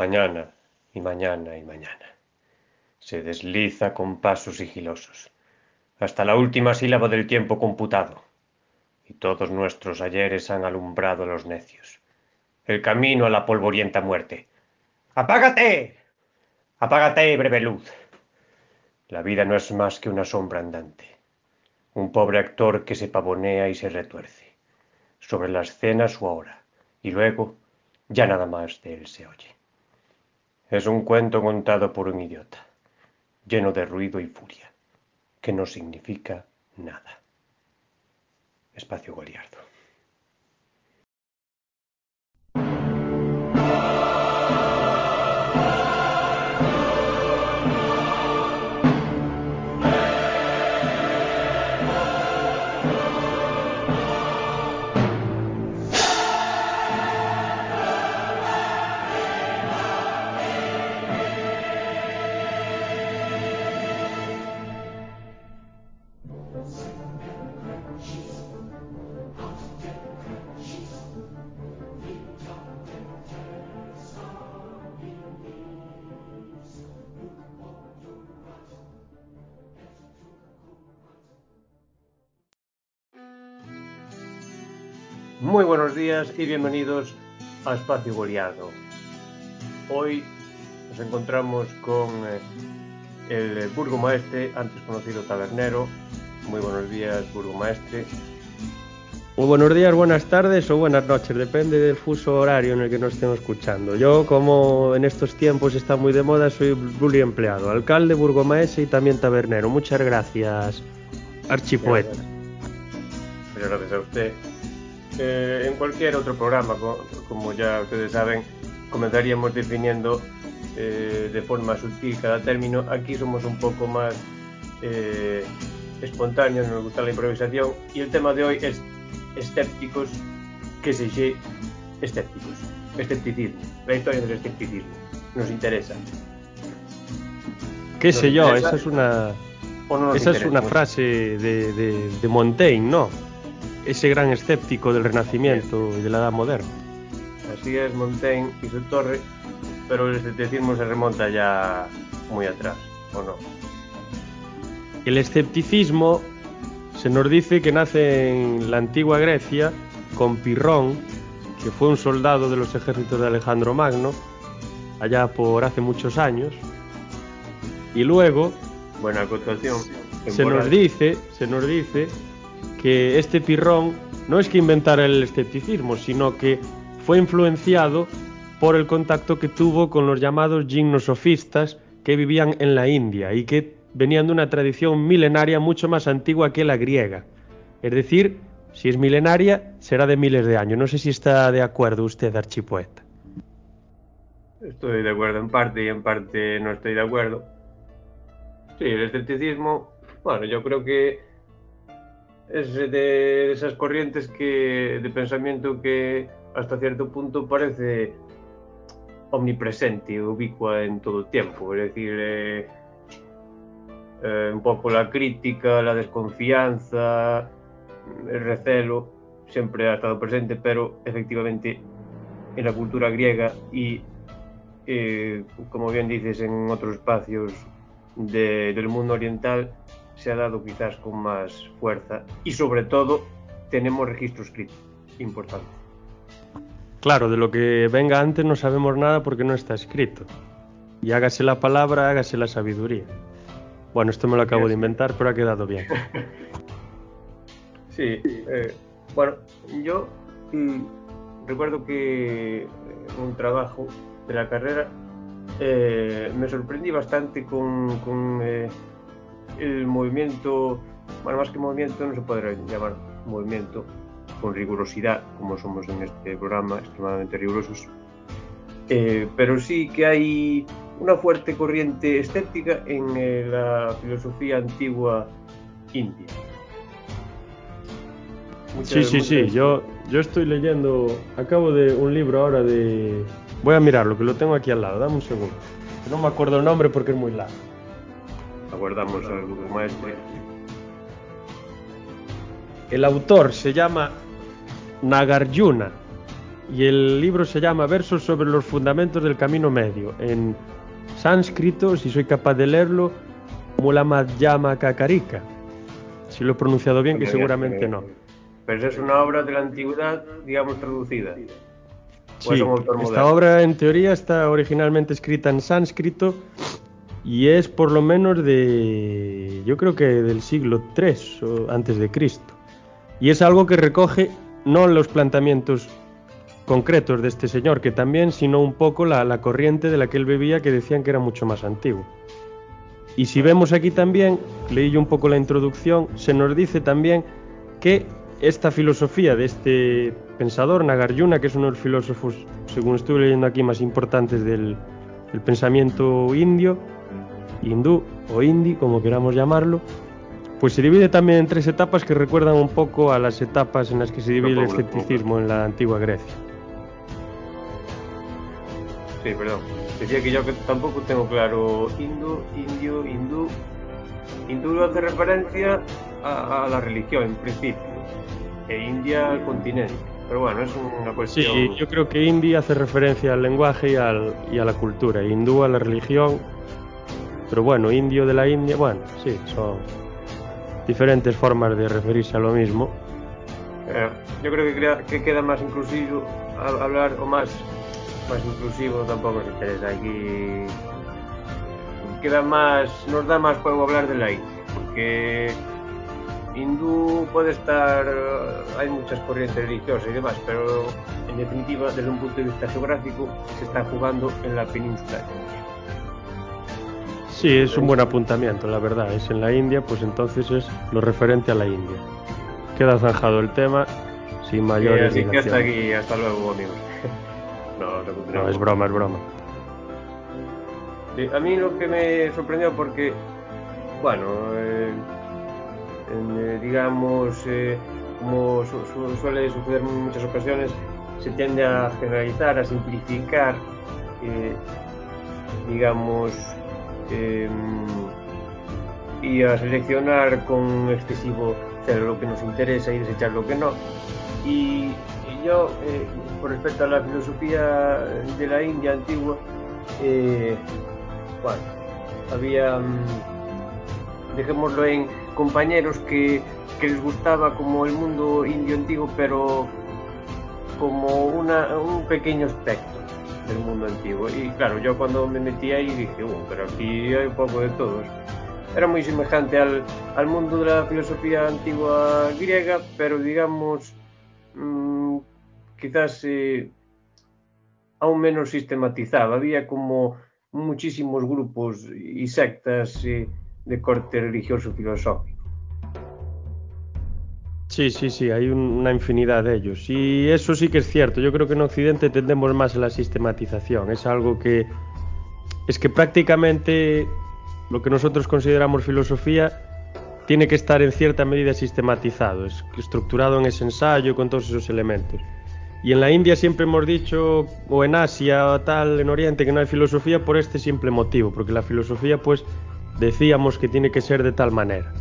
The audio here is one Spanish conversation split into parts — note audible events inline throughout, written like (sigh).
Mañana y mañana y mañana. Se desliza con pasos sigilosos, hasta la última sílaba del tiempo computado. Y todos nuestros ayeres han alumbrado a los necios. El camino a la polvorienta muerte. ¡Apágate! ¡Apágate, breve luz! La vida no es más que una sombra andante. Un pobre actor que se pavonea y se retuerce. Sobre la escena su hora. Y luego ya nada más de él se oye. Es un cuento contado por un idiota, lleno de ruido y furia, que no significa nada. Espacio Goliardo. Días y bienvenidos a Espacio Goliardo. Hoy nos encontramos con eh, el burgomaestre, antes conocido tabernero. Muy buenos días, burgomaestre. Muy buenos días, buenas tardes o buenas noches, depende del fuso horario en el que nos estemos escuchando. Yo, como en estos tiempos está muy de moda, soy empleado, alcalde, burgomaestre y también tabernero. Muchas gracias, archipoeta. Muchas gracias a usted. Eh, en cualquier otro programa, como ya ustedes saben, comenzaríamos definiendo eh, de forma sutil cada término. Aquí somos un poco más eh, espontáneos, nos gusta la improvisación y el tema de hoy es escépticos, que se dice escépticos, escepticismo, la historia del escepticismo. Nos interesa. ¿Qué sé yo? Esa es una, esa es una frase de, de Montaigne, ¿no? Ese gran escéptico del Renacimiento y de la Edad Moderna. Así es, Montaigne y su torre, pero el escepticismo se remonta ya muy atrás, ¿o no? El escepticismo se nos dice que nace en la antigua Grecia con Pirrón, que fue un soldado de los ejércitos de Alejandro Magno, allá por hace muchos años, y luego buena acotación se nos dice, se nos dice que este Pirrón no es que inventara el escepticismo, sino que fue influenciado por el contacto que tuvo con los llamados gimnosofistas que vivían en la India y que venían de una tradición milenaria mucho más antigua que la griega. Es decir, si es milenaria, será de miles de años. No sé si está de acuerdo usted, archipoeta. Estoy de acuerdo en parte y en parte no estoy de acuerdo. Sí, el escepticismo, bueno, yo creo que es de esas corrientes que de pensamiento que hasta cierto punto parece omnipresente, ubicua en todo tiempo, es decir, eh, eh, un poco la crítica, la desconfianza, el recelo, siempre ha estado presente, pero efectivamente en la cultura griega y, eh, como bien dices, en otros espacios del mundo oriental, se ha dado quizás con más fuerza y sobre todo tenemos registro escrito, importante. Claro, de lo que venga antes no sabemos nada porque no está escrito. Y hágase la palabra, hágase la sabiduría. Bueno, esto me lo acabo de inventar, pero ha quedado bien. (laughs) sí, eh, bueno, yo mm, recuerdo que en un trabajo de la carrera eh, me sorprendí bastante con, con eh, el movimiento, bueno, más que movimiento, no se podría llamar movimiento con rigurosidad, como somos en este programa, extremadamente rigurosos, eh, pero sí que hay una fuerte corriente escéptica en eh, la filosofía antigua india. sí, sí, sí, yo, yo estoy leyendo, acabo de un libro ahora de... Voy a mirarlo, que lo tengo aquí al lado, dame un segundo. No me acuerdo el nombre porque es muy largo aguardamos al maestro. El autor se llama Nagarjuna y el libro se llama Versos sobre los fundamentos del camino medio. En sánscrito, si soy capaz de leerlo, Mulamadhyama Kakarika. Si lo he pronunciado bien, que seguramente no. Pero es una obra de la antigüedad, digamos, traducida. Sí, esta obra en teoría está originalmente escrita en sánscrito y es por lo menos de, yo creo que del siglo III antes de Cristo. Y es algo que recoge no los planteamientos concretos de este señor, que también, sino un poco la, la corriente de la que él bebía, que decían que era mucho más antiguo. Y si vemos aquí también, leí yo un poco la introducción, se nos dice también que esta filosofía de este pensador, Nagarjuna, que es uno de los filósofos, según estuve leyendo aquí, más importantes del, pensamiento indio, hindú o hindi, como queramos llamarlo, pues se divide también en tres etapas que recuerdan un poco a las etapas en las que se divide el escepticismo en la antigua Grecia. Sí, perdón. Decía que yo tampoco tengo claro hindú, indio, hindú. Hindú hace referencia a, la religión en principio, e India al continente. Pero bueno, es una cuestión. Sí, yo creo que India hace referencia al lenguaje y, al, y a la cultura, hindú a la religión. Pero bueno, indio de la India, bueno, sí, son diferentes formas de referirse a lo mismo. Eh, yo creo que, que queda más inclusivo hablar o más más inclusivo tampoco se interesa. Aquí queda más, nos da más juego hablar de la India, porque hindú puede estar, hay muchas corrientes religiosas y demás, pero en definitiva, desde un punto de vista geográfico, se está jugando en la península Sí, es un buen apuntamiento, la verdad. Es en la India, pues entonces es lo referente a la India. Queda zanjado el tema sin mayores. Sí, así que hasta aquí, hasta luego, amigos. (laughs) No, es broma, es broma. a mí lo que me sorprendió porque, bueno, eh, eh, digamos, eh, como suele suceder en muchas ocasiones, se tiende a generalizar, a simplificar, digamos, em, y a seleccionar con excesivo celo lo que nos interesa y desechar lo que no. Y, yo, con respecto a la filosofía de la India antigua, eh, bueno, había, mm, dejémoslo en compañeros que, les gustaba como el mundo indio antiguo, pero como una, un pequeño espectro del mundo antiguo. Y claro, yo cuando me metí ahí dije, uh, pero aquí hay un poco de todos. Era muy semejante al, al mundo de la filosofía antigua griega, pero digamos quizás eh, aún menos sistematizado. Había como muchísimos grupos y sectas eh, de corte religioso filosófico. Sí, sí, sí, hay una infinidad de ellos. Y eso sí que es cierto. Yo creo que en Occidente tendemos más a la sistematización. Es algo que es que prácticamente lo que nosotros consideramos filosofía tiene que estar en cierta medida sistematizado, es estructurado en ese ensayo con todos esos elementos. Y en la India siempre hemos dicho, o en Asia o tal, en Oriente, que no hay filosofía por este simple motivo, porque la filosofía pues decíamos que tiene que ser de tal manera.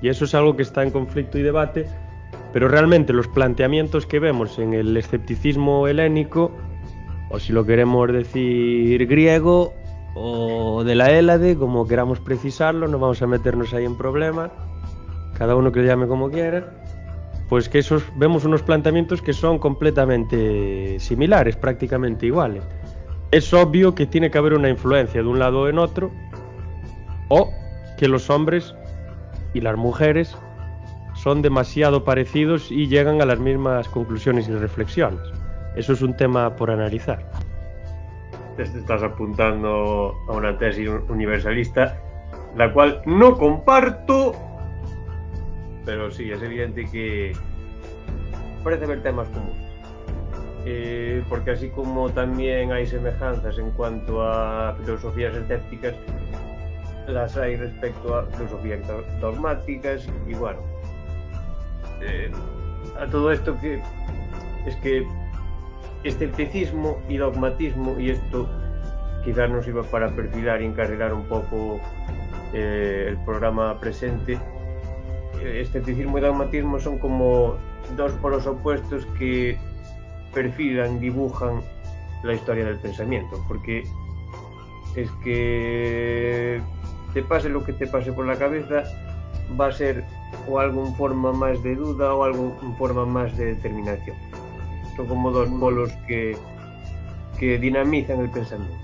Y eso es algo que está en conflicto y debate, pero realmente los planteamientos que vemos en el escepticismo helénico, o si lo queremos decir griego, o de la Hélade, como queramos precisarlo, no vamos a meternos ahí en problemas, cada uno que lo llame como quiera pues que esos vemos unos planteamientos que son completamente similares, prácticamente iguales. Es obvio que tiene que haber una influencia de un lado o en otro, o que los hombres y las mujeres son demasiado parecidos y llegan a las mismas conclusiones y reflexiones. Eso es un tema por analizar. Te estás apuntando a una tesis universalista, la cual no comparto pero sí, es evidente que parece haber temas comunes. Eh, porque así como también hay semejanzas en cuanto a filosofías escépticas, las hay respecto a filosofías dogmáticas y bueno, eh, a todo esto que es que escepticismo y dogmatismo, y esto quizás nos iba para perfilar y encarrilar un poco eh, el programa presente, escepticismo y dogmatismo son como dos polos opuestos que perfilan, dibujan la historia del pensamiento, porque es que te pase lo que te pase por la cabeza, va a ser o algo en forma más de duda o algo en forma más de determinación. Son como dos polos que, que dinamizan el pensamiento.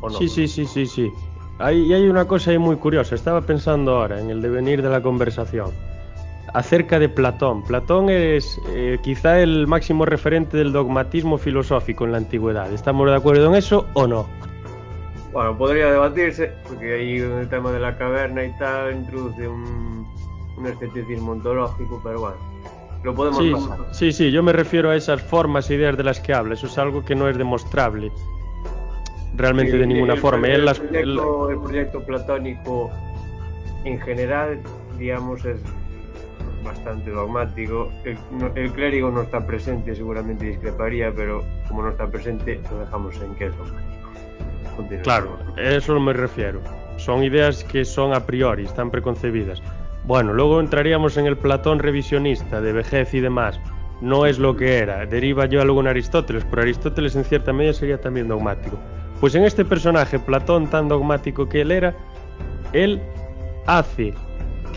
¿o no? Sí, sí, sí, sí, sí. Hay, y hay una cosa ahí muy curiosa. Estaba pensando ahora en el devenir de la conversación acerca de Platón. Platón es eh, quizá el máximo referente del dogmatismo filosófico en la antigüedad. ¿Estamos de acuerdo en eso o no? Bueno, podría debatirse, porque ahí el tema de la caverna y tal introduce un, un escepticismo ontológico, pero bueno, lo podemos sí, pasar. Sí, sí, yo me refiero a esas formas e ideas de las que habla. Eso es algo que no es demostrable realmente Sí, de ninguna el, forma. El, las- proyecto, el proyecto platónico en general, digamos, es bastante dogmático. El, el clérigo no está presente, seguramente discreparía, pero como no está presente, lo dejamos en que es dogmático. Continúa. Claro, a eso me refiero. Son ideas que son a priori, están preconcebidas. Bueno, luego entraríamos en el Platón revisionista de vejez y demás. No es lo que era, deriva yo luego en Aristóteles, pero Aristóteles en cierta medida sería también dogmático. Pues en este personaje, Platón tan dogmático que él era, él hace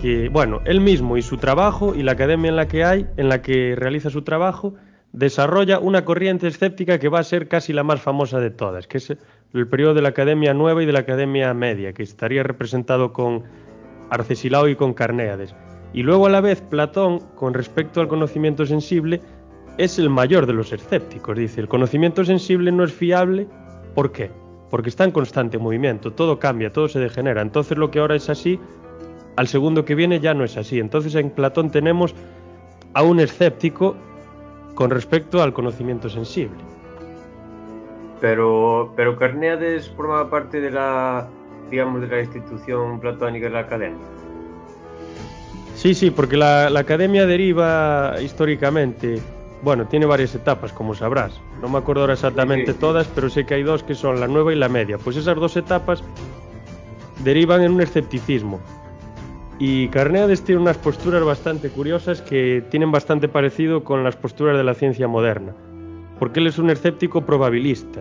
que, bueno, él mismo y su trabajo y la academia en la que hay, en la que realiza su trabajo, desarrolla una corriente escéptica que va a ser casi la más famosa de todas, que es el periodo de la Academia Nueva y de la Academia Media, que estaría representado con Arcesilao y con Carnéades. Y luego a la vez Platón, con respecto al conocimiento sensible, es el mayor de los escépticos. Dice, el conocimiento sensible no es fiable. ¿Por qué? Porque está en constante movimiento, todo cambia, todo se degenera. Entonces lo que ahora es así, al segundo que viene ya no es así. Entonces en Platón tenemos a un escéptico con respecto al conocimiento sensible. Pero, pero Carneades formaba parte de la, digamos, de la institución platónica de la academia. Sí, sí, porque la, la academia deriva históricamente, bueno, tiene varias etapas, como sabrás. No me acuerdo ahora exactamente Sí, sí, sí. todas, pero sé que hay dos que son la nueva y la media. Pues esas dos etapas derivan en un escepticismo. Y Carneades tiene unas posturas bastante curiosas que tienen bastante parecido con las posturas de la ciencia moderna. Porque él es un escéptico probabilista,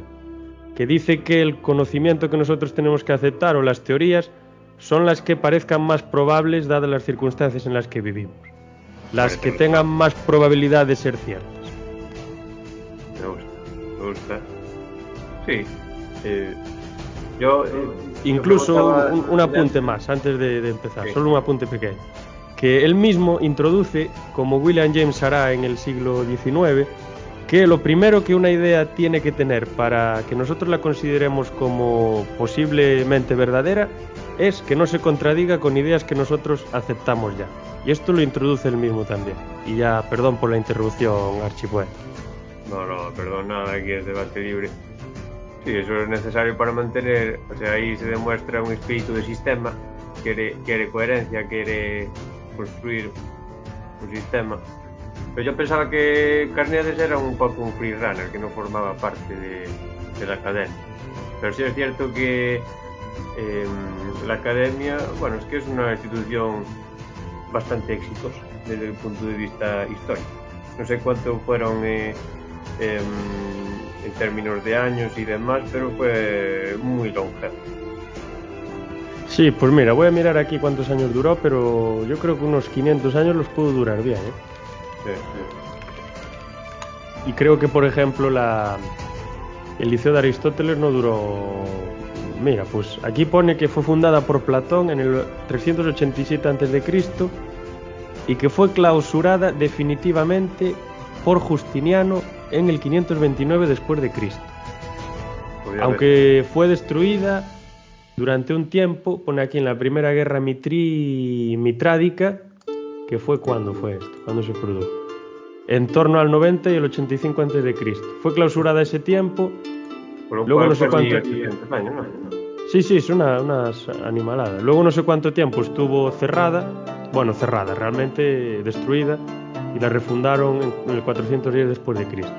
que dice que el conocimiento que nosotros tenemos que aceptar o las teorías son las que parezcan más probables dadas las circunstancias en las que vivimos. Las que tengan más probabilidad de ser ciertas. Me gusta, me gusta. Sí. eh, yo. eh, Incluso yo un, un apunte más antes de, de empezar, Sí. solo un apunte pequeño. Que él mismo introduce, como William James hará en el siglo XIX, que lo primero que una idea tiene que tener para que nosotros la consideremos como posiblemente verdadera es que no se contradiga con ideas que nosotros aceptamos ya. Y esto lo introduce él mismo también. Y ya, perdón por la interrupción, archipoeta. No, no, perdón, nada, aquí es debate libre. Sí, eso es necesario para mantener, o sea, ahí se demuestra un espíritu de sistema, quiere, quiere coherencia, quiere construir un sistema. Pero yo pensaba que Carneades era un poco un freerunner, que no formaba parte de, la academia. Pero sí es cierto que eh, la academia, bueno, es que es una institución bastante exitosa desde el punto de vista histórico. No sé cuánto fueron eh, em, en términos de años y demás, pero fue muy longevo. Sí, pues mira, voy a mirar aquí cuántos años duró, pero yo creo que unos 500 años los pudo durar bien, ¿eh? Sí, sí. Y creo que, por ejemplo, la, el Liceo de Aristóteles no duró... Mira, pues aquí pone que fue fundada por Platón en el 387 a.C. y que fue clausurada definitivamente por Justiniano en el 529 después de Cristo. Aunque fue destruida durante un tiempo, pone aquí en la Primera Guerra Mitri... Mitrádica, que fue cuando fue esto, cuando se produjo. En torno al 90 y el 85 antes de Cristo. Fue clausurada ese tiempo. luego no sé cuánto- 500 años, ¿no? Sí, sí, es una, unas animaladas. Luego no sé cuánto tiempo estuvo cerrada. Bueno, cerrada, realmente destruida. Y la refundaron en el 410 después de Cristo.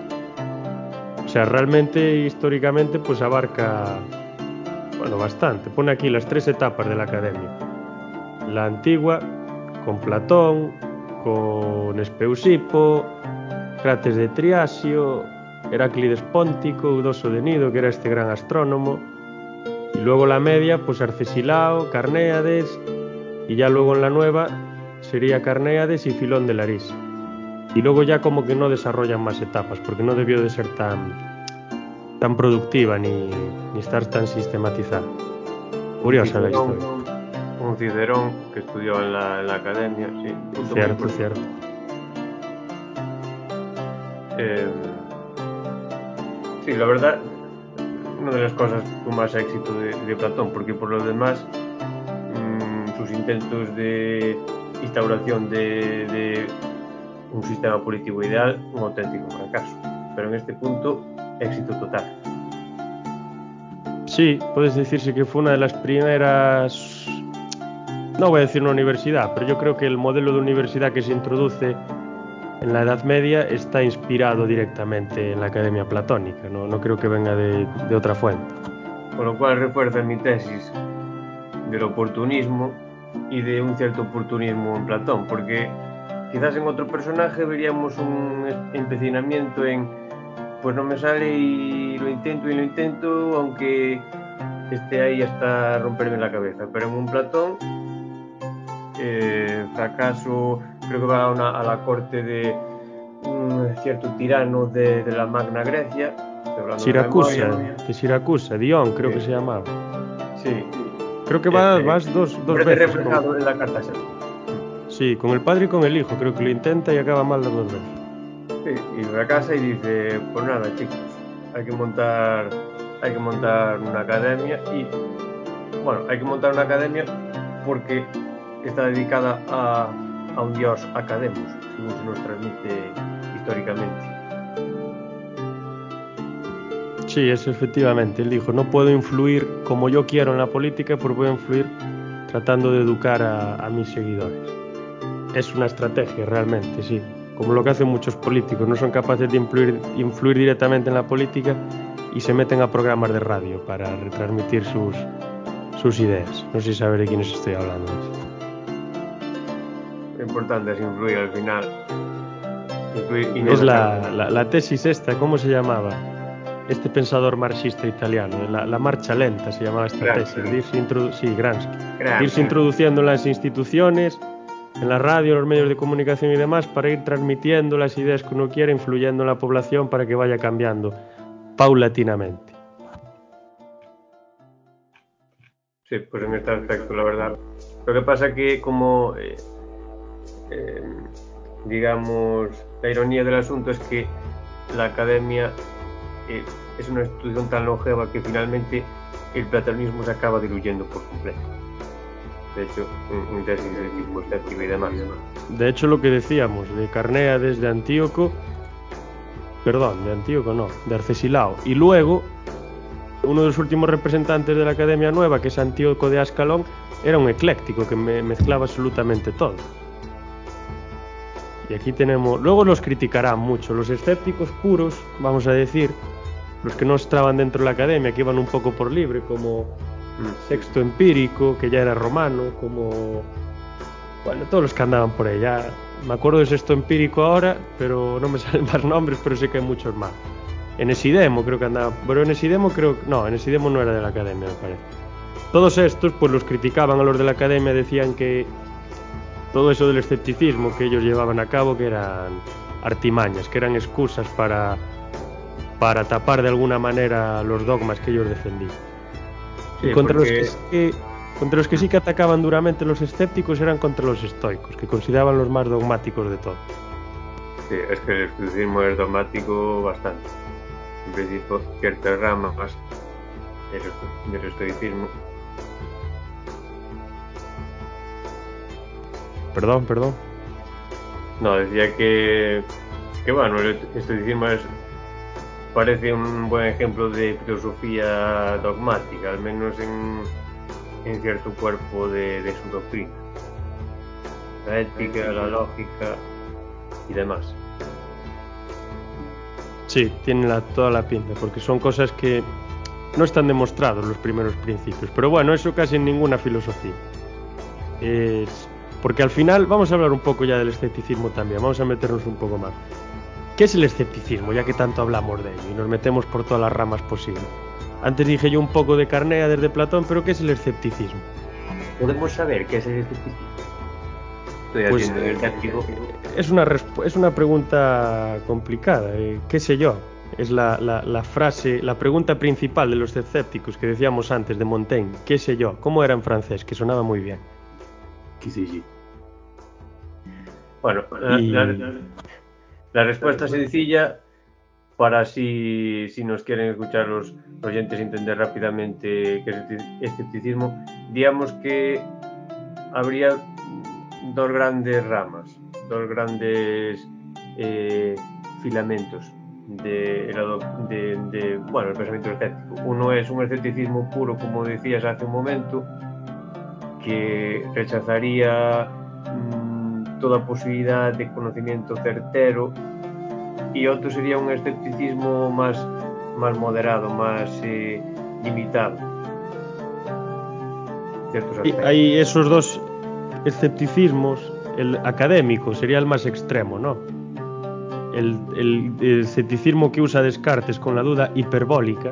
O sea, realmente históricamente pues abarca bueno, bastante. Pone aquí las tres etapas de la academia. La antigua, con Platón, con Espeusipo, Crates de Triasio, Heráclides Póntico, Eudoso de Nido, que era este gran astrónomo, y luego la media, pues Arcesilao, Carnéades, y ya luego en la nueva sería Carnéades y Filón de Larís. Y luego ya como que no desarrollan más etapas, porque no debió de ser tan, tan productiva ni, ni estar tan sistematizada. Curiosa la historia. Un Cicerón que estudió en la, en la academia, sí. punto Cierto, cierto. Eh, sí, la verdad, una de las cosas con más éxito de, de Platón, porque por lo demás, mm, sus intentos de instauración de, de un sistema político ideal, un auténtico fracaso. Pero en este punto, éxito total. Sí, puedes decirse que fue una de las primeras, no voy a decir una universidad, pero yo creo que el modelo de universidad que se introduce en la Edad Media está inspirado directamente en la Academia Platónica, no, creo que venga de, de otra fuente. Con lo cual refuerza mi tesis del oportunismo y de un cierto oportunismo en Platón, porque quizás en otro personaje veríamos un empecinamiento en, pues no me sale y lo intento y lo intento, aunque esté ahí hasta romperme la cabeza. Pero en un Platón, eh, fracaso, creo que va a, una- a la corte de un cierto tirano de, de la Magna Grecia. de Siracusa, de Siracusa, Dion creo que se llamaba. Sí, Creo que va- Eh, vas dos, dos veces. con- reflejado en la carta sí, con el padre y con el hijo, creo que lo intenta y acaba mal las dos veces. Sí, y fracasa y dice, pues nada chicos, hay que montar, hay que montar una academia y bueno, hay que montar una academia porque está dedicada a, un dios academos, según se nos transmite históricamente. Sí, eso efectivamente. Él dijo, no puedo influir como yo quiero en la política, pero puedo influir tratando de educar a, mis seguidores. Es una estrategia realmente, sí. Como lo que hacen muchos políticos, no son capaces de influir, directamente en la política y se meten a programas de radio para retransmitir sus, ideas. No sé saber de quiénes estoy hablando. Importante es influir al final. Influir y no Es la, dejar- la- la tesis esta, ¿cómo se llamaba? Este pensador marxista italiano, la, la marcha lenta se llamaba esta tesis. de irse introdu- sí, irse introduciendo en las instituciones, en la radio, en los medios de comunicación y demás, para ir transmitiendo las ideas que uno quiere, influyendo en la población para que vaya cambiando paulatinamente. Sí, pues en este aspecto, la verdad. Lo que pasa que como, eh, eh, digamos, la ironía del asunto es que la academia eh, es una institución tan longeva que finalmente el platonismo se acaba diluyendo por completo. De hecho, tesis de y demás. De hecho, lo que decíamos de Carnea desde Antíoco, perdón, de Antíoco no, de Arcesilao, y luego uno de los últimos representantes de la Academia Nueva, que es Antíoco de Ascalón, era un ecléctico que me- mezclaba absolutamente todo. Y aquí tenemos, luego los criticarán mucho, los escépticos puros, vamos a decir, los que no estaban dentro de la academia, que iban un poco por libre, como Mm. Sexto Empírico, que ya era romano, como. Bueno, todos los que andaban por ya Me acuerdo de Sexto Empírico ahora, pero no me (laughs) salen más nombres, pero sé que hay muchos más. En Esidemo creo que andaba. Pero en Esidemo creo. No, en Esidemo no era de la academia, me parece. Todos estos, pues los criticaban a los de la academia, decían que todo eso del escepticismo que ellos llevaban a cabo, que eran artimañas, que eran excusas para, para tapar de alguna manera los dogmas que ellos defendían. Sí, y contra los, que, sí que- contra los que sí que atacaban duramente los escépticos eran contra los estoicos, que consideraban los más dogmáticos de todos. Sí, es que el estoicismo es dogmático bastante. En principio, ciertas ramas del estoicismo Perdón, perdón. No, decía que, que bueno, el estoicismo es, parece un buen ejemplo de filosofía dogmática, al menos en, en cierto cuerpo de, de su doctrina. La ética, la lógica y demás. Sí, tienen la- toda la pinta, porque son cosas que no están demostrados los primeros principios. Pero bueno, eso casi en ninguna filosofía. Es- porque al final, vamos a hablar un poco ya del escepticismo también, vamos a meternos un poco más. ¿qué es el escepticismo? Ya que tanto hablamos de ello y nos metemos por todas las ramas posibles. Antes dije yo un poco de Carnea desde Platón, pero ¿qué es el escepticismo? ¿Podemos saber qué es el escepticismo? Estoy Pues, haciendo el. Es una, es una pregunta complicada, eh, qué sé yo. Es la, la- la frase, la pregunta principal de los escépticos que decíamos antes de Montaigne. ¿Qué sé yo? ¿Cómo era en francés? Que sonaba muy bien. ¿Qué sé yo? Bueno, la, Y- la- la respuesta sencilla, para si, si nos quieren escuchar los oyentes entender rápidamente qué es el escepticismo, digamos que habría dos grandes ramas, dos grandes eh, filamentos de, de- de, bueno, el pensamiento escéptico. Uno es un escepticismo puro, como decías hace un momento, que rechazaría mm, toda posibilidad de conocimiento certero y otro sería un escepticismo más, más moderado, más eh, limitado. Y hay esos dos escepticismos, el académico sería el más extremo, ¿no? El, el- el escepticismo que usa Descartes con la duda hiperbólica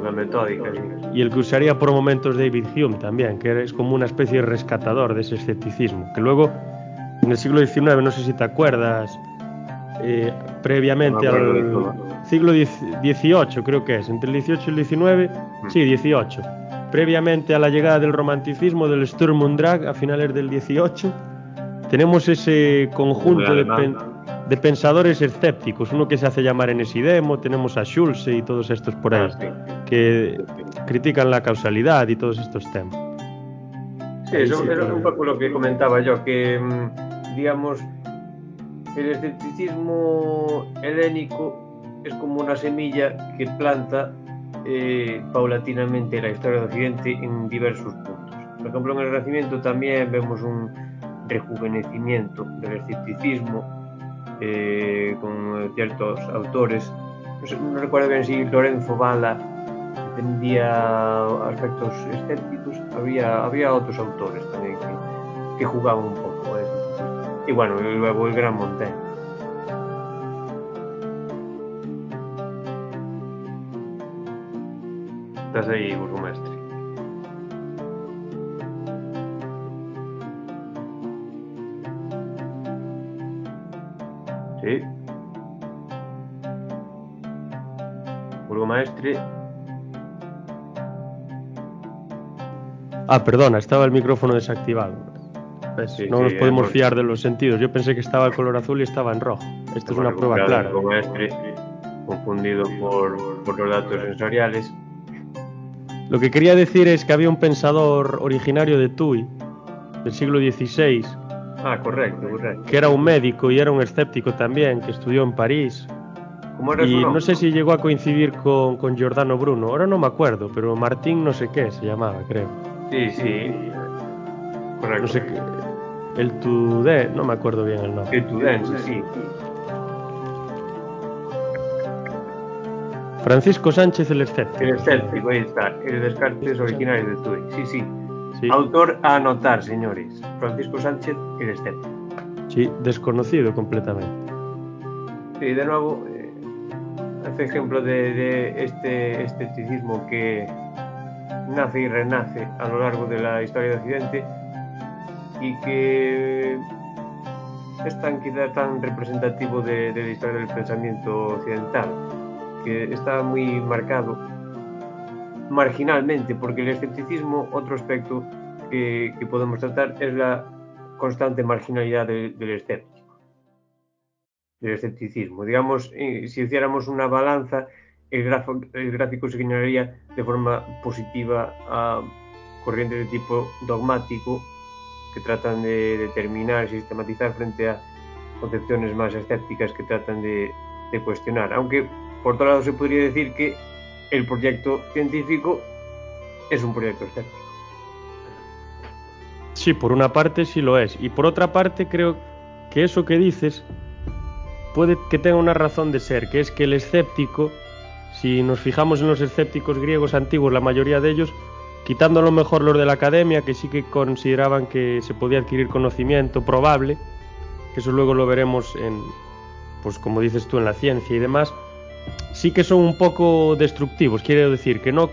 Una metódica, y el que usaría por momentos David Hume también, que es como una especie de rescatador de ese escepticismo, que luego en el siglo XIX, no sé si te acuerdas, eh, previamente No al siglo XVIII creo que es, entre el XVIII y el XIX, Mm. sí, XVIII, previamente a la llegada del romanticismo, del Sturm und Drang a finales del XVIII, tenemos ese conjunto de, alemán. pen- de pensadores escépticos, uno que se hace llamar Enesidemo, tenemos a Schulze y todos estos por ahí Ah, sí. que critican la causalidad y todos estos temas. Sí, eso es un poco lo que comentaba yo, que mm, digamos el escepticismo helénico es como una semilla que planta eh, paulatinamente la historia de Occidente en diversos puntos. Por ejemplo, en el Renacimiento también vemos un rejuvenecimiento del escepticismo eh, con ciertos autores. No, sé, no recuerdo bien si Lorenzo Bala defendía aspectos escépticos, había, había otros autores también que, que jugaban un poco. Y bueno, y luego el gran Montaigne. Estás ahí, burgomestre. Sí. Burgomaestre, Ah, perdona, estaba el micrófono desactivado. Sí, no sí, nos podemos hemos- fiar de los sentidos. Yo pensé que estaba el color azul y estaba en rojo. Esto es una prueba clara. confundido por, por los datos sensoriales. Lo que quería decir es que había un pensador originario de Tui, del siglo XVI, Ah, correcto, correcto. que era un médico y era un escéptico también, que estudió en París. ¿Cómo era su Y no sé si llegó a coincidir con, con Giordano Bruno. Ahora no me acuerdo, pero Martín no sé qué se llamaba, creo. Sí, sí. Correcto. No sé qué. El Tudé, no me acuerdo bien el nombre. El Tudense, sí. Francisco Sánchez el escéptico. El escéptico, ahí está. El Descartes originario de Tui. Sí, sí. Sí, Autor a anotar, señores. Francisco Sánchez, el escéptico. sí, desconocido completamente. Y de nuevo, eh, hace ejemplo de, de este escepticismo que nace y renace a lo largo de la historia de Occidente y que es tan quizá tan representativo de, la historia del pensamiento occidental, que está muy marcado marginalmente, porque el escepticismo, otro aspecto que, podemos tratar, es la constante marginalidad del- escéptico del escepticismo. Digamos, eh, si hiciéramos una balanza, el, grafo- el gráfico se señalaría de forma positiva a corrientes de tipo dogmático que tratan de determinar y sistematizar frente a concepciones más escépticas que tratan de, de cuestionar. Aunque, por otro lado, se podría decir que el proyecto científico es un proyecto escéptico. Sí, por una parte sí lo es. Y por otra parte creo que eso que dices puede que tenga una razón de ser, que es que el escéptico, si nos fijamos en los escépticos griegos antiguos, la mayoría de ellos, quitando a lo mejor los de la academia, que sí que consideraban que se podía adquirir conocimiento probable, que eso luego lo veremos en pues como dices tú en la ciencia y demás, sí que son un poco destructivos. Quiero decir que no,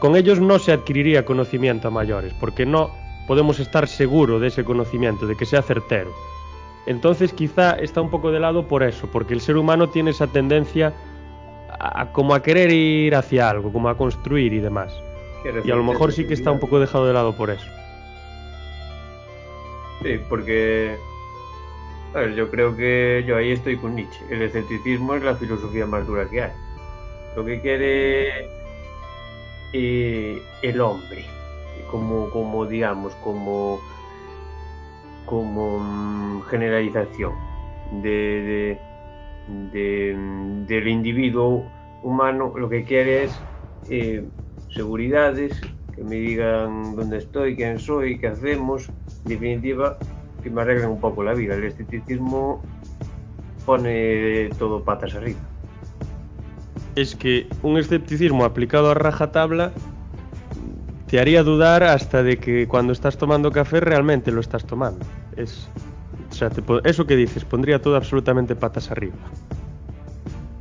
con ellos no se adquiriría conocimiento a mayores, porque no podemos estar seguros de ese conocimiento, de que sea certero. Entonces quizá está un poco de lado por eso, porque el ser humano tiene esa tendencia a, como a querer ir hacia algo, como a construir y demás. Y a lo mejor sí que está un poco dejado de lado por eso. Sí, porque a ver, yo creo que yo ahí estoy con Nietzsche. El escepticismo es la filosofía más dura que hay. Lo que quiere eh, el hombre, como, como digamos, como, como mm, generalización de, de, del individuo humano, lo que quiere es eh, seguridades, que me digan dónde estoy, quién soy, qué hacemos, en definitiva, que me arreglen un poco la vida. El esteticismo pone todo patas arriba. Es que un escepticismo aplicado a rajatabla te haría dudar hasta de que cuando estás tomando café realmente lo estás tomando. Es, o sea, eso que dices, pondría todo absolutamente patas arriba.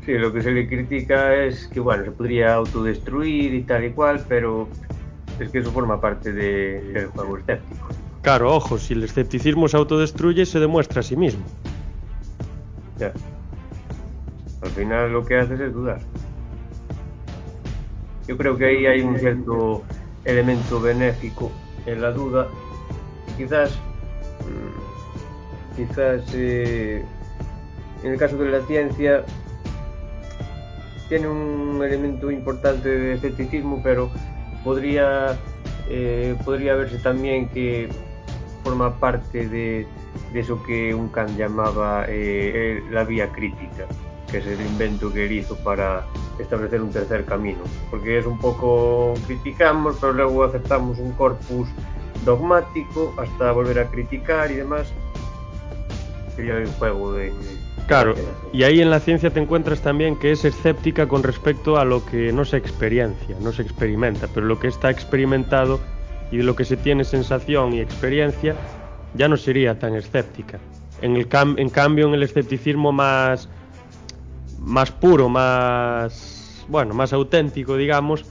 Sí, lo que se le critica es que, bueno, se podría autodestruir y tal y cual, pero es que eso forma parte de, del juego escéptico. Claro, ojo, si el escepticismo se autodestruye, se demuestra a sí mismo. Ya. Al final lo que haces es dudar. Yo creo que ahí hay un cierto elemento benéfico en la duda. Quizás, mm, quizás eh, en el caso de la ciencia tiene un elemento importante de escepticismo, pero podría, eh, podría verse también que forma parte de, eso que un Kant llamaba eh, la vía crítica, que es el invento que él hizo para establecer un tercer camino, porque es un poco criticamos, pero luego aceptamos un corpus dogmático hasta volver a criticar y demás. Sería el juego de... Claro, y ahí en la ciencia te encuentras también que es escéptica con respecto a lo que no se experiencia, no se experimenta, pero lo que está experimentado y de lo que se tiene sensación y experiencia, ya no sería tan escéptica. En, el en cambio, en el escepticismo más, más puro, más, bueno, más auténtico, digamos,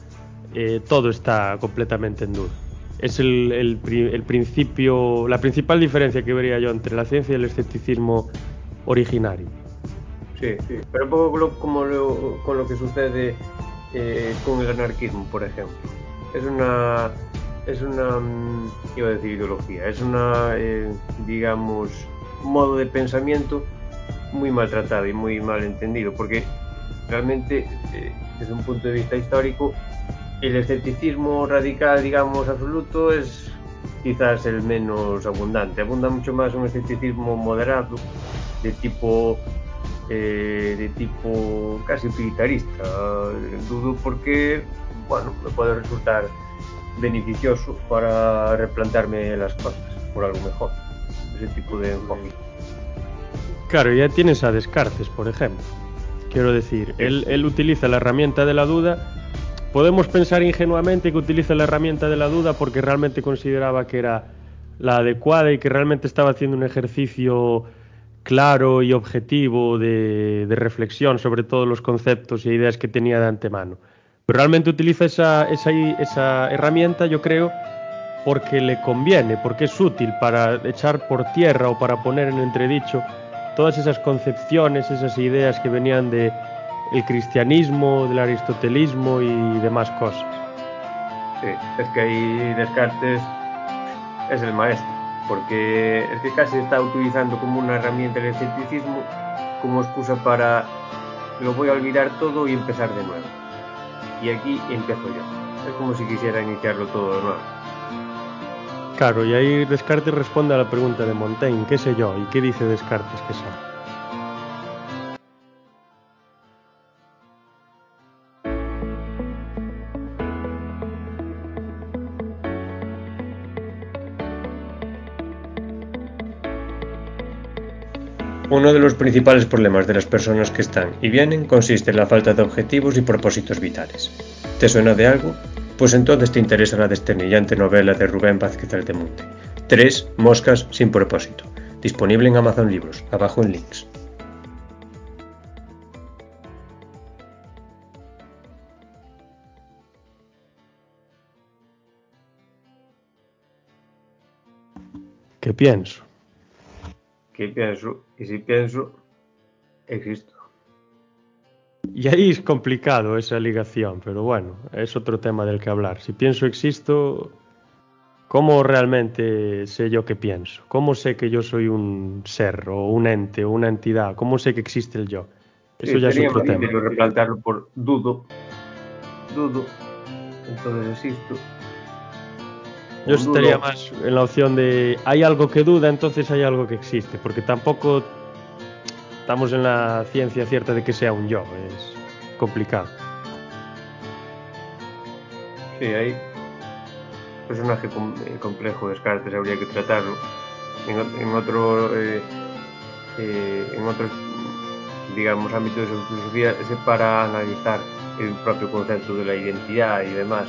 eh, todo está completamente en duda. Es el, el, principio, la principal diferencia que vería yo entre la ciencia y el escepticismo originario. Sí, sí. pero un poco como con lo que sucede eh, con el anarquismo, por ejemplo. Es una es una, mm, iba a decir ideología, es una, eh, digamos, modo de pensamiento muy maltratado y muy mal entendido, porque realmente, eh, desde un punto de vista histórico, el escepticismo radical, digamos, absoluto es quizás el menos abundante. Abunda mucho más un escepticismo moderado, de tipo, eh, de tipo casi utilitarista. Dudo porque, bueno, me puede resultar beneficioso para replantarme las cosas por algo mejor. Ese tipo de enfoque. Claro, ya tienes a Descartes, por ejemplo. Quiero decir, él, él utiliza la herramienta de la duda. Podemos pensar ingenuamente que utiliza la herramienta de la duda porque realmente consideraba que era la adecuada y que realmente estaba haciendo un ejercicio claro y objetivo de, de reflexión sobre todos los conceptos e ideas que tenía de antemano. Pero realmente utiliza esa, herramienta, yo creo, porque le conviene, porque es útil para echar por tierra o para poner en entredicho todas esas concepciones, esas ideas que venían de el cristianismo, del aristotelismo y demás cosas. Sí, es que ahí Descartes es el maestro, porque es que casi está utilizando como una herramienta el escepticismo como excusa para lo voy a olvidar todo y empezar de nuevo y aquí empiezo yo. Es como si quisiera iniciarlo todo de nuevo. Claro, y ahí Descartes responde a la pregunta de Montaigne, ¿qué sé yo? ¿Y qué dice Descartes que sea? Uno de los principales problemas de las personas que están y vienen consiste en la falta de objetivos y propósitos vitales. ¿Te suena de algo? Pues entonces te interesa la desternillante novela de Rubén Vázquez Aldemonte, Tres moscas sin propósito, disponible en Amazon Libros, abajo en links. ¿Qué pienso? ¿Qué pienso? Y si pienso, existo. Y ahí es complicado esa ligación, pero bueno, es otro tema del que hablar. Si pienso existo, ¿cómo realmente sé yo que pienso? ¿Cómo sé que yo soy un ser o un ente o una entidad? ¿Cómo sé que existe el yo? Eso Sí, ya es otro tema. replantearlo por dudo. Dudo. Entonces existo. Yo estaría más en la opción de hay algo que duda, entonces hay algo que existe, porque tampoco estamos en la ciencia cierta de que sea un yo, es complicado. Sí, hay personaje com- eh, complejo Descartes habría que tratarlo. En, en otro eh, eh, en otros digamos ámbitos de su filosofía se para analizar el propio concepto de la identidad y demás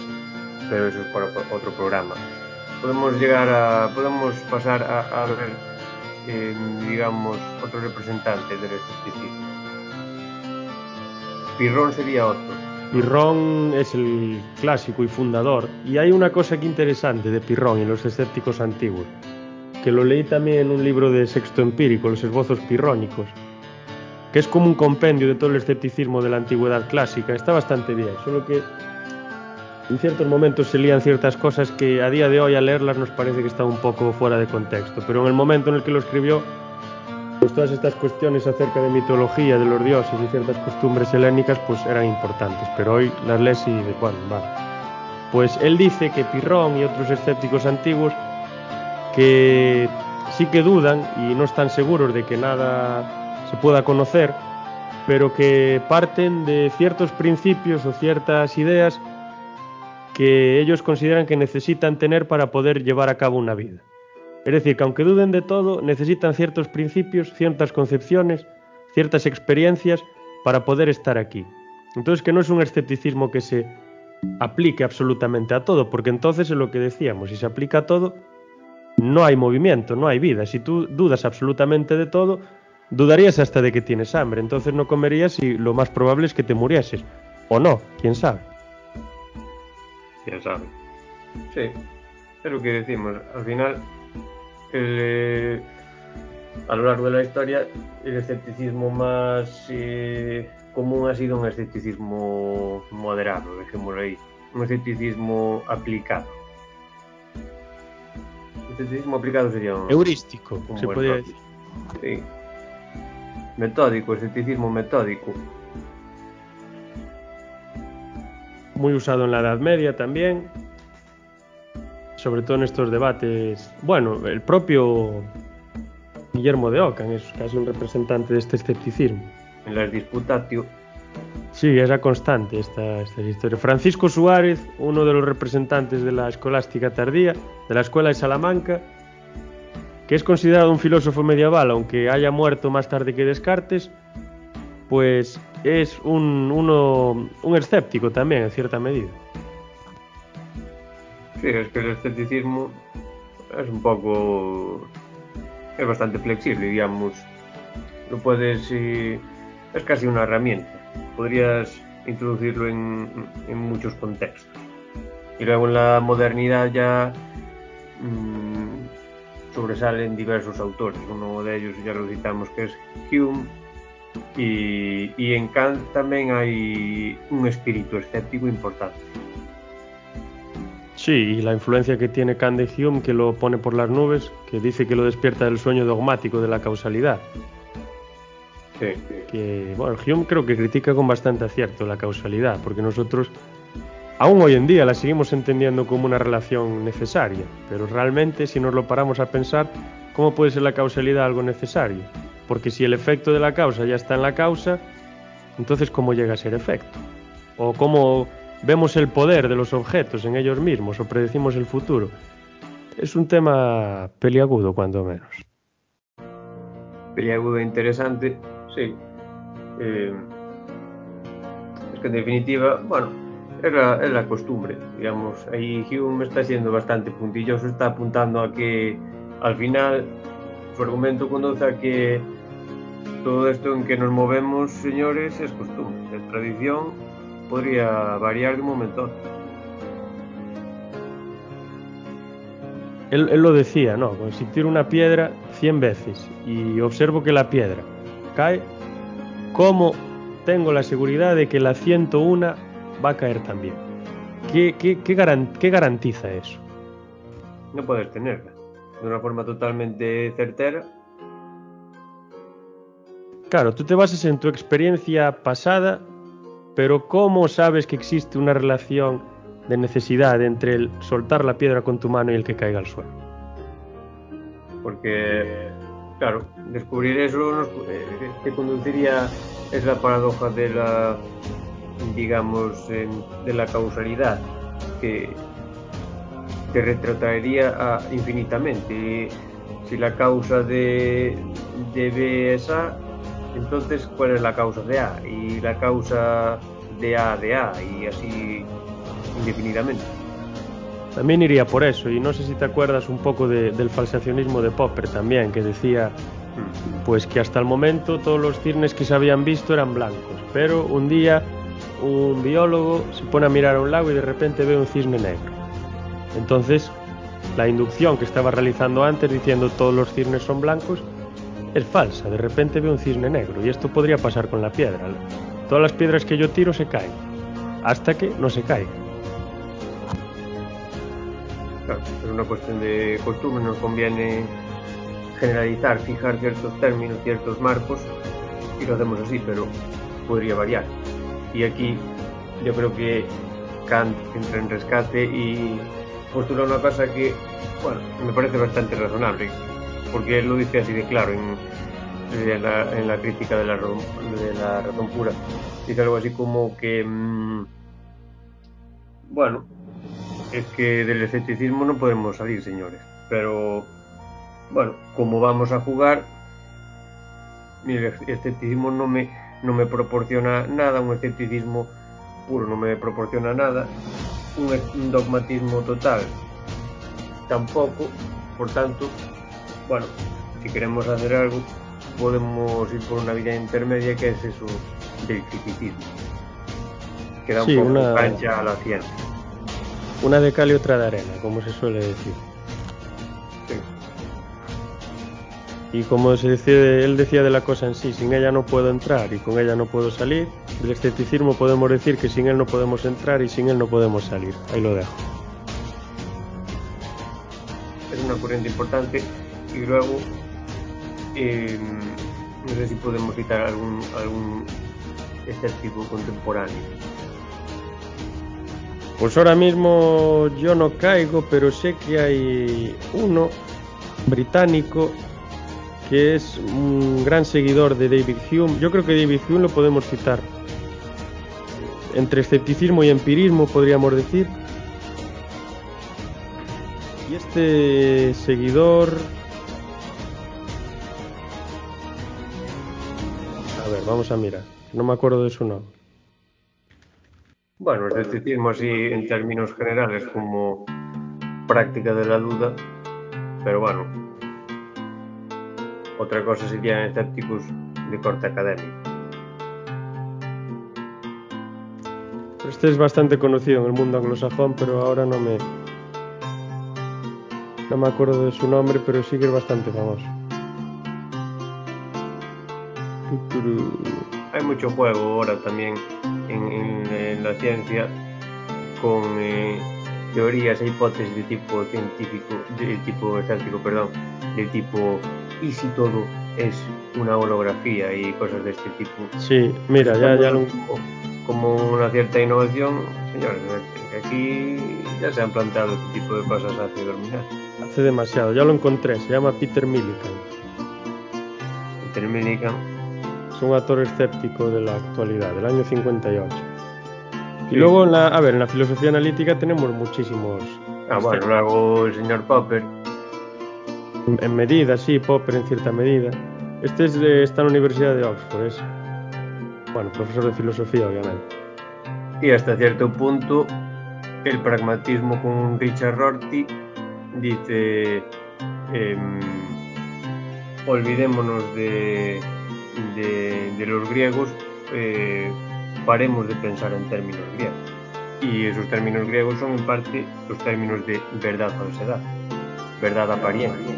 pero eso es para otro programa podemos llegar a podemos pasar a, ver eh, digamos otros representantes del escepticismo. Pirrón sería otro. Pirrón es el clásico y fundador, y hay una cosa aquí interesante de Pirrón y los escépticos antiguos, que lo leí también en un libro de Sexto Empírico, los esbozos pirrónicos, que es como un compendio de todo el escepticismo de la antigüedad clásica, está bastante bien, solo que en ciertos momentos se lían ciertas cosas que a día de hoy al leerlas nos parece que están un poco fuera de contexto, pero en el momento en el que lo escribió, pues todas estas cuestiones acerca de mitología, de los dioses y ciertas costumbres helénicas, pues eran importantes, pero hoy las lees y dices, bueno, va. Pues él dice que Pirrón y otros escépticos antiguos que sí que dudan y no están seguros de que nada se pueda conocer, pero que parten de ciertos principios o ciertas ideas que ellos consideran que necesitan tener para poder llevar a cabo una vida. Es decir, que aunque duden de todo, necesitan ciertos principios, ciertas concepciones, ciertas experiencias para poder estar aquí. Entonces, que no es un escepticismo que se aplique absolutamente a todo, porque entonces es lo que decíamos, si se aplica a todo, no hay movimiento, no hay vida. Si tú dudas absolutamente de todo, dudarías hasta de que tienes hambre, entonces no comerías y lo más probable es que te murieses. O no, quién sabe. Quién sabe. Sí, es lo que decimos. Al final, el, eh, a lo largo de la historia, el escepticismo más eh, común ha sido un escepticismo moderado, dejémoslo ahí. Un escepticismo aplicado. Escepticismo aplicado sería un, Heurístico, un se podría decir. Sí. Metódico, escepticismo metódico. Muy usado en la Edad Media también, sobre todo en estos debates. Bueno, el propio Guillermo de Ockham es casi un representante de este escepticismo. En las disputatio, Sí, era constante esta, esta historia. Francisco Suárez, uno de los representantes de la escolástica tardía, de la escuela de Salamanca, que es considerado un filósofo medieval, aunque haya muerto más tarde que Descartes, pues es un, uno, un escéptico también, en cierta medida. Sí, es que el escepticismo es un poco. es bastante flexible, digamos. Lo puedes. eh, es casi una herramienta. Podrías introducirlo en, en muchos contextos. Y luego en la modernidad ya mm, sobresalen diversos autores. Uno de ellos ya lo citamos que es Hume. Y, y en Kant también hay un espíritu escéptico importante. Sí, y la influencia que tiene Kant de Hume, que lo pone por las nubes, que dice que lo despierta del sueño dogmático de la causalidad. Sí, Que, bueno, Hume creo que critica con bastante acierto la causalidad, porque nosotros, aún hoy en día, la seguimos entendiendo como una relación necesaria, pero realmente, si nos lo paramos a pensar, ¿cómo puede ser la causalidad algo necesario? Porque si el efecto de la causa ya está en la causa, entonces ¿cómo llega a ser efecto? ¿O cómo vemos el poder de los objetos en ellos mismos o predecimos el futuro? Es un tema peliagudo, cuando menos. peliagudo e interesante, sí. Eh, es que en definitiva, bueno, es la, es la costumbre, digamos. Ahí Hume está siendo bastante puntilloso, está apuntando a que al final su argumento conduce a que todo esto en que nos movemos, señores, es costumbre. La tradición podría variar de un momento a otro. él, él lo decía, ¿no? Si tiro una piedra 100 veces y observo que la piedra cae, ¿cómo tengo la seguridad de que la 101 va a caer también? ¿Qué, qué, qué, garan- qué garantiza eso? No puedes tenerla. De una forma totalmente certera. Claro, tú te basas en tu experiencia pasada, pero ¿cómo sabes que existe una relación de necesidad entre el soltar la piedra con tu mano y el que caiga al suelo? Porque, claro, descubrir eso nos, eh, te conduciría, es la paradoja de la, digamos, de la causalidad, que te retrotraería infinitamente. Si la causa de, de B es A, entonces ¿cuál es la causa de A? Y la causa de A de A, y así indefinidamente. También iría por eso, y no sé si te acuerdas un poco de- del falsacionismo de Popper también, que decía pues que hasta el momento todos los cisnes que se habían visto eran blancos, pero un día un biólogo se pone a mirar a un lago y de repente ve un cisne negro. Entonces, la inducción que estaba realizando antes diciendo todos los cisnes son blancos es falsa, de repente ve un cisne negro y esto podría pasar con la piedra. Todas las piedras que yo tiro se caen, hasta que no se caigan. Claro, es una cuestión de costumbre, nos conviene generalizar, fijar ciertos términos, ciertos marcos, y lo hacemos así, pero podría variar. Y aquí yo creo que Kant entra en rescate y postula una cosa que, bueno, me parece bastante razonable, porque él lo dice así de claro en, la, en la crítica de la, de la razón pura. Dice algo así como que, mm, bueno, es que del escepticismo no podemos salir, señores. Pero, bueno, como vamos a jugar, el escepticismo no me, no me proporciona nada, un escepticismo puro no me proporciona nada, un dogmatismo total tampoco, por tanto, bueno, si queremos hacer algo, podemos ir por una vía intermedia que es eso del criticismo, que da un Sí, poco una- cancha a la ciencia. Una de cal y otra de arena, como se suele decir. Sí. Y como se decía, él decía de la cosa en sí, sin ella no puedo entrar y con ella no puedo salir. Del escepticismo podemos decir que sin él no podemos entrar y sin él no podemos salir. Ahí lo dejo. es una corriente importante y luego eh, no sé si podemos citar algún, algún escéptico contemporáneo. Pues ahora mismo yo no caigo, pero sé que hay uno británico que es un gran seguidor de David Hume. Yo creo que David Hume lo podemos citar. Entre escepticismo y empirismo podríamos decir. Y este seguidor... vamos a mirar. No me acuerdo de su nombre. Bueno, el escepticismo así en términos generales como práctica de la duda, pero bueno, otra cosa serían escépticos de corte académico. Este es bastante conocido en el mundo anglosajón, pero ahora no me. No me acuerdo de su nombre, pero sí que es bastante famoso. Hay mucho juego ahora también en, en- en la ciencia con eh, teorías e hipótesis de tipo científico, de tipo escéptico, perdón, de tipo ¿y si todo es una holografía y cosas de este tipo? Sí, mira, ya, ya lo. Como, una cierta innovación, señores, aquí ya se han plantado este tipo de cosas hace dormir. Hace demasiado, ya lo encontré, se llama Peter Millikan. Peter Millikan, Es un actor escéptico de la actualidad, del año 58. Y Sí. luego, en la, a ver, en la filosofía analítica tenemos muchísimos. ah bueno, luego el señor Popper, En, en medida, sí, Popper en cierta medida. Este es de- está en la Universidad de Oxford, es. Bueno, profesor de filosofía, obviamente. y hasta cierto punto el pragmatismo con Richard Rorty dice em, olvidémonos de, de- los griegos, eh, paremos de pensar en términos griegos. Y esos términos griegos son en parte los términos de verdad-falsedad. verdad apariencia.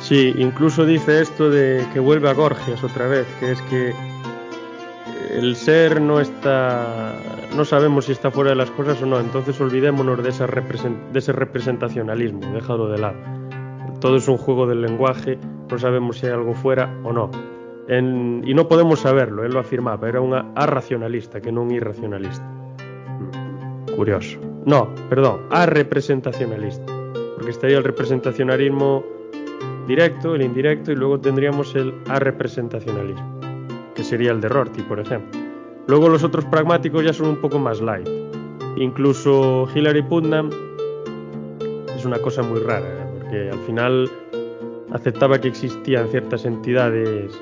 Sí, incluso dice esto de que vuelve a Gorgias otra vez, que es que el ser no está, no sabemos si está fuera de las cosas o no, entonces olvidémonos de, esa de ese representacionalismo, déjalo de lado. Todo es un juego del lenguaje, no sabemos si hay algo fuera o no. En, y no podemos saberlo, él lo afirmaba, era un arracionalista, que no un irracionalista. Curioso. No, perdón, arrepresentacionalista, porque estaría el representacionalismo directo, el indirecto, y luego tendríamos el arrepresentacionalismo, que sería el de Rorty, por ejemplo. Luego los otros pragmáticos ya son un poco más light. Incluso Hillary Putnam es una cosa muy rara, ¿eh? porque al final aceptaba que existían ciertas entidades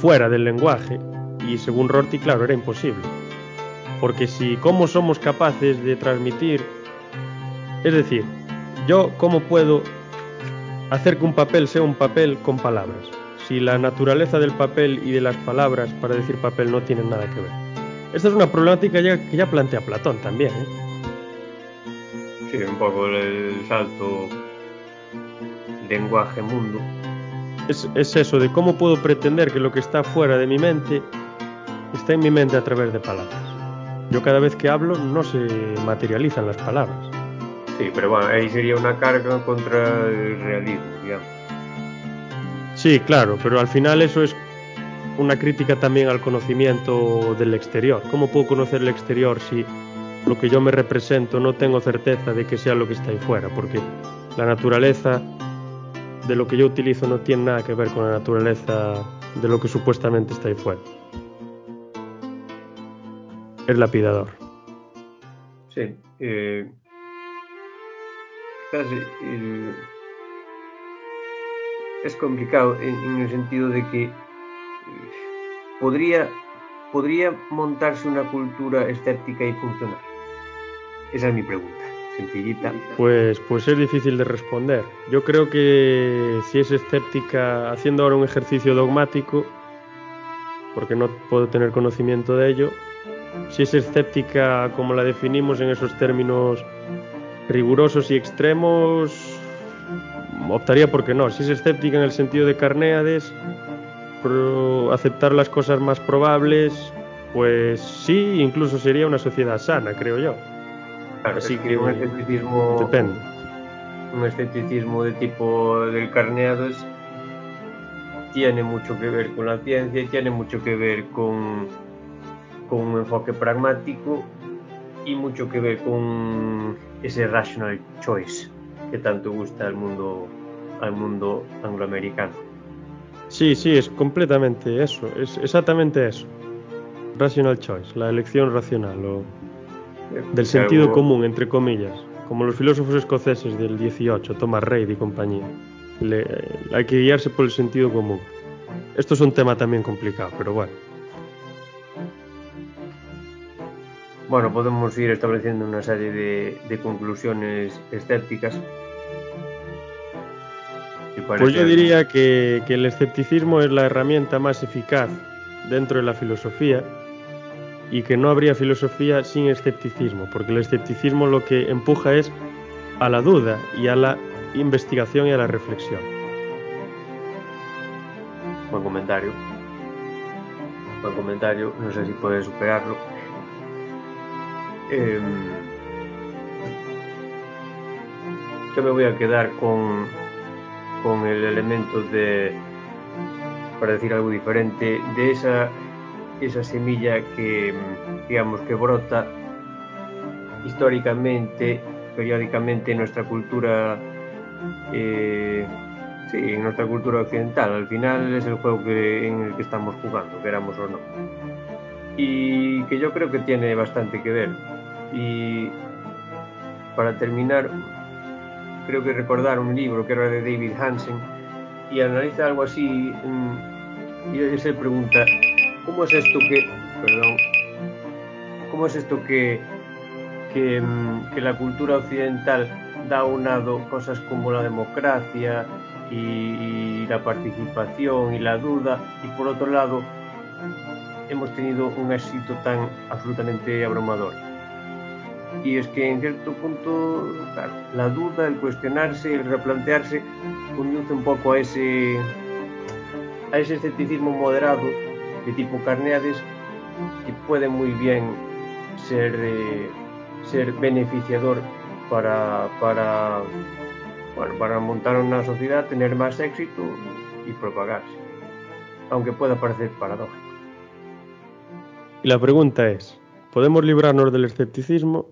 fuera del lenguaje y según Rorty, claro, era imposible. Porque si cómo somos capaces de transmitir, es decir, yo cómo puedo hacer que un papel sea un papel con palabras, si la naturaleza del papel y de las palabras para decir papel no tienen nada que ver. Esta es una problemática que ya plantea Platón también. ¿eh? Sí, un poco el salto lenguaje-mundo es, eso, de cómo puedo pretender que lo que está fuera de mi mente está en mi mente a través de palabras. Yo cada vez que hablo no se materializan las palabras. Sí, pero bueno, ahí sería una carga contra el realismo, digamos. Sí, claro, pero al final eso es una crítica también al conocimiento del exterior. ¿Cómo puedo conocer el exterior si lo que yo me represento no tengo certeza de que sea lo que está ahí fuera? Porque la naturaleza de lo que yo utilizo no tiene nada que ver con la naturaleza de lo que supuestamente está ahí fuera. Es lapidador. Sí. Eh, eh, es complicado en, el sentido de que eh, podría, podría montarse una cultura escéptica y funcionar. Esa es mi pregunta. Pues, pues es difícil de responder. Yo creo que si es escéptica, haciendo ahora un ejercicio dogmático, porque no puedo tener conocimiento de ello, si es escéptica como la definimos en esos términos rigurosos y extremos, optaría porque no. Si es escéptica en el sentido de Carnéades, aceptar las cosas más probables, pues sí, incluso sería una sociedad sana, creo yo. Claro, Así que, un escepticismo. Depende. Un escepticismo de tipo del Carneades tiene mucho que ver con la ciencia y tiene mucho que ver con, con un enfoque pragmático y mucho que ver con ese rational choice que tanto gusta al mundo al mundo angloamericano. Sí, sí, es completamente eso, es exactamente eso. Rational choice, la elección racional o del sentido común, entre comillas, como los filósofos escoceses del 18, Thomas Reid y compañía. hay que guiarse por el sentido común. Esto es un tema también complicado, pero bueno. Bueno, podemos ir estableciendo una serie de, conclusiones escépticas. Pues yo diría que el escepticismo es la herramienta más eficaz dentro de la filosofía y que no habría filosofía sin escepticismo, porque el escepticismo lo que empuja es a la duda y a la investigación y a la reflexión. Buen comentario. Buen comentario, no sé si puedes superarlo. Em, yo me voy a quedar con, con el elemento de, para decir algo diferente, de esa esa semilla que, digamos, que brota históricamente, periódicamente en nuestra cultura, eh, sí, en nuestra cultura occidental. Al final es el juego que, en el que estamos jugando, queramos o no. Y que yo creo que tiene bastante que ver. Y para terminar, creo que recordar un libro que era de David Hansen y analiza algo así mm, y él se pregunta ¿Cómo es esto que, perdón, cómo es esto que, que, mm, la cultura occidental da a un lado cosas como la democracia y, la participación y la duda y por otro lado hemos tenido un éxito tan absolutamente abrumador? Y es que en cierto punto, la duda, el cuestionarse, el replantearse, conduce un poco a ese, a ese escepticismo moderado de tipo Carneades que puede muy bien ser, eh, ser beneficiador para, para, bueno, para montar una sociedad, tener más éxito y propagarse, aunque pueda parecer paradójico. Y la pregunta es, ¿podemos librarnos del escepticismo?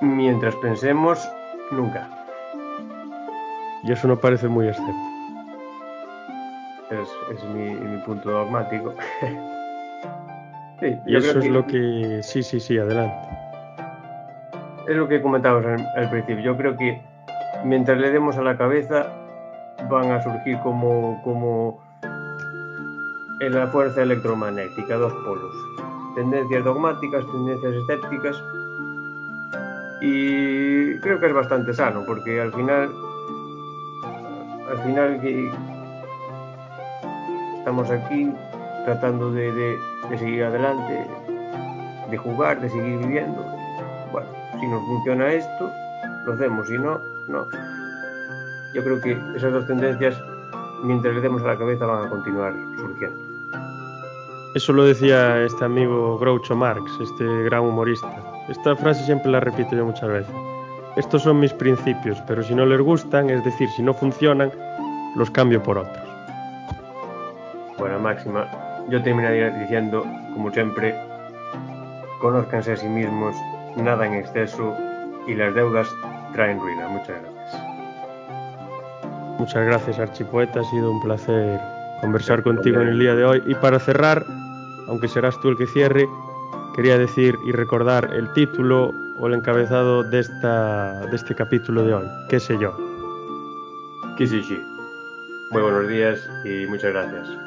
Mientras pensemos, nunca. Y eso no parece muy escéptico. Es, es mi, mi, punto dogmático. (laughs) sí, y eso es que... lo que... Sí, sí, sí, adelante. Es lo que comentábamos al, al principio. Yo creo que mientras le demos a la cabeza van a surgir como, como en la fuerza electromagnética, dos polos. Tendencias dogmáticas, tendencias escépticas. Y creo que es bastante sano, porque al final, al final estamos aquí tratando de, de, de seguir adelante, de jugar, de seguir viviendo. Bueno, si nos funciona esto, lo hacemos, si no, no. Yo creo que esas dos tendencias, mientras le demos a la cabeza, van a continuar surgiendo. Eso lo decía este amigo Groucho Marx, este gran humorista. Esta frase siempre la repito yo muchas veces. Estos son mis principios, pero si no les gustan, es decir, si no funcionan, los cambio por otros. Buena máxima. Yo terminaría diciendo, como siempre, conózcanse a sí mismos, nada en exceso y las deudas traen ruina. Muchas gracias. Muchas gracias, Archipoeta. Ha sido un placer conversar contigo en el día de hoy. Y para cerrar, aunque serás tú el que cierre, quería decir y recordar el título o el encabezado de, esta, de este capítulo de hoy. ¿Qué sé yo? ¿Qué sé yo? Muy buenos días y muchas gracias.